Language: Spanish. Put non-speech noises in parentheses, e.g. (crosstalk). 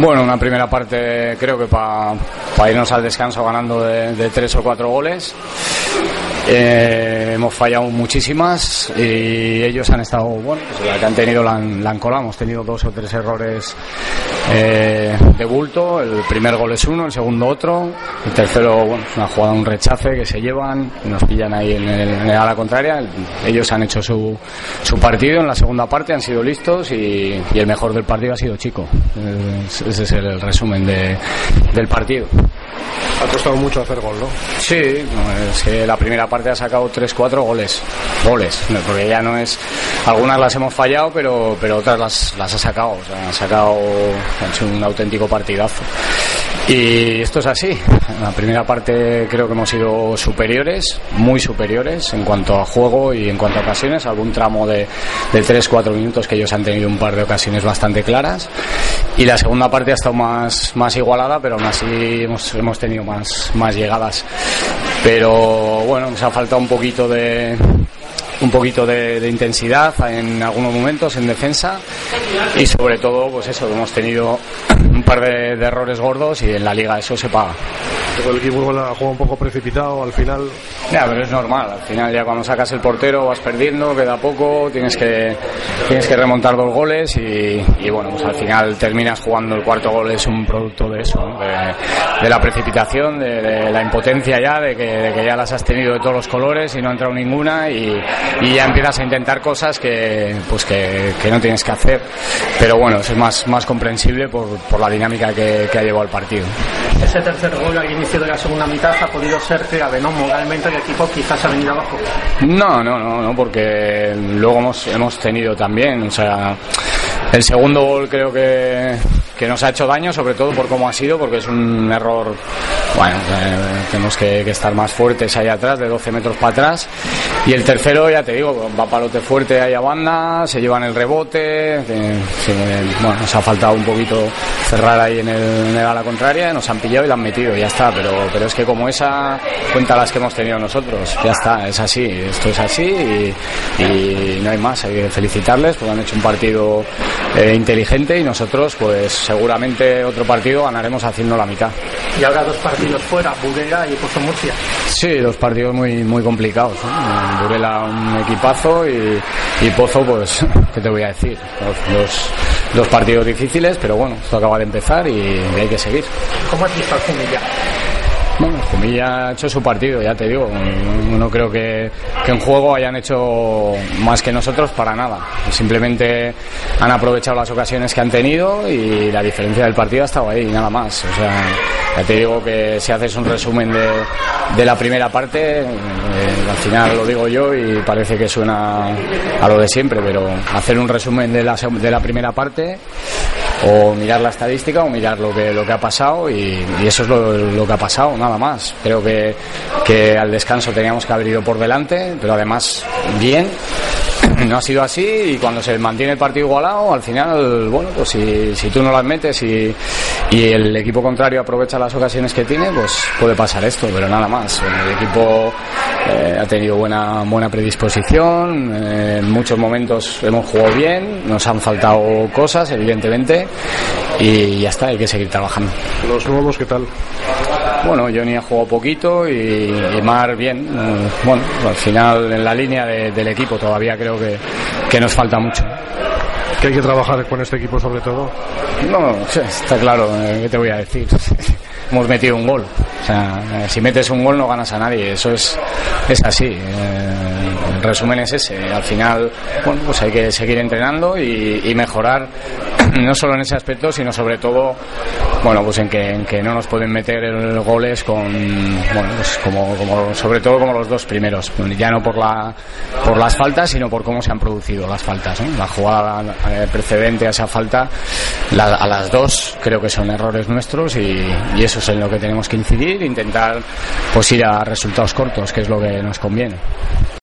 Bueno, una primera parte creo que para irnos al descanso ganando de, tres o cuatro goles. Eh, hemos fallado muchísimas y ellos han estado, bueno, pues la que han tenido la han, la colado. Hemos tenido dos o tres errores eh, de bulto. El primer gol es uno, el segundo otro. El tercero, bueno, una jugada, un rechace que se llevan nos pillan ahí en el, contraria. Ellos han hecho su, su partido en la segunda parte, han sido listos y, y el mejor del partido ha sido Chico. Eh, ese es el resumen de, del partido. Ha costado mucho hacer gol, ¿no? Sí, es que la primera parte ha sacado 3-4 goles. Goles, porque ya no es. Algunas las hemos fallado, pero, pero otras las, las ha sacado. O sea, ha sacado. Ha hecho un auténtico partidazo. Y esto es así. En la primera parte creo que hemos sido superiores, muy superiores en cuanto a juego y en cuanto a ocasiones. Algún tramo de, de 3-4 minutos que ellos han tenido un par de ocasiones bastante claras. Y la segunda parte ha estado más, más igualada, pero aún así hemos, hemos tenido más, más llegadas. Pero bueno, nos ha faltado un poquito de, un poquito de, intensidad en algunos momentos en defensa y sobre todo pues eso hemos tenido un par de errores gordos y en la liga eso se paga el equipo ha jugado un poco precipitado al final. Ya pero es normal al final ya cuando sacas el portero vas perdiendo queda poco tienes que tienes que remontar dos goles y, y bueno pues al final terminas jugando el cuarto gol es un producto de eso ¿no? de, de, la precipitación de, de, la impotencia ya de que, de que ya las has tenido de todos los colores y no ha entrado ninguna y, y ya empiezas a intentar cosas que pues que, que, no tienes que hacer. Pero bueno eso es más, más comprensible por, por la dinámica que, que, ha llevado el partido. Ese tercer gol al inicio de la segunda mitad ha podido ser clave ¿no? moralmente el equipo quizás ha venido abajo no, no, no, no porque luego hemos, hemos tenido también o sea el segundo gol creo que, que nos ha hecho daño, sobre todo por cómo ha sido, porque es un error, bueno, eh, tenemos que, estar más fuertes ahí atrás, de 12 metros para atrás. Y el tercero, ya te digo, va palote fuerte ahí a banda, se llevan el rebote, se, bueno, nos ha faltado un poquito cerrar ahí en el, en el contraria, nos han pillado y la han metido, ya está, pero, pero es que como esa, cuenta las que hemos tenido nosotros, ya está, es así, esto es así y, y no hay más, hay que felicitarles porque han hecho un partido eh, inteligente y nosotros pues seguramente otro partido ganaremos haciendo la mitad. Y ahora dos partidos fuera, Burela y Pozo Murcia. Sí, dos partidos muy muy complicados. ¿no? Burela un equipazo y, y, Pozo pues, (laughs) ¿qué te voy a decir? Dos, partidos difíciles, pero bueno, esto acaba de empezar y hay que seguir. ¿Cómo has visto al Jumilla? Jumilla ha hecho su partido, ya te digo. No creo que, que, en juego hayan hecho más que nosotros para nada. Simplemente han aprovechado las ocasiones que han tenido y la diferencia del partido ha estado ahí, nada más. O sea, ya te digo que si haces un resumen de, de la primera parte, eh, al final lo digo yo y parece que suena a lo de siempre, pero hacer un resumen de la, de la primera parte o mirar la estadística o mirar lo que, lo que ha pasado y, eso es lo, lo, que ha pasado, nada más. Creo que, que al descanso teníamos que haber ido por delante, pero además bien. (clears throat) No ha sido así y cuando se mantiene el partido igualado, al final, bueno, pues si, si tú no las metes y, y el equipo contrario aprovecha las ocasiones que tiene, pues puede pasar esto, pero nada más. El equipo eh, ha tenido buena, buena predisposición, eh, en muchos momentos hemos jugado bien, nos han faltado cosas, evidentemente, y ya está, hay que seguir trabajando. ¿Los nuevos qué tal? Bueno, Johnny ha jugado poquito y, y Mar bien. Bueno, al final en la línea de, del equipo todavía creo que, que nos falta mucho. ¿Que hay que trabajar con este equipo sobre todo? No, está claro, ¿qué te voy a decir? (laughs) Hemos metido un gol. O sea, si metes un gol no ganas a nadie, eso es, es así. El resumen es ese. Al final, bueno, pues hay que seguir entrenando y mejorar (clears throat) no solo en ese aspecto, sino sobre todo, bueno, pues en que, en que no nos pueden meter goles con, bueno, pues como, como, sobre todo como los dos primeros, ya no por la, por las faltas, sino por cómo se han producido las faltas, La jugada eh, precedente a esa falta, a las dos creo que son errores nuestros y, y eso es en lo que tenemos que incidir, intentar pues ir a resultados cortos, que es lo que nos conviene.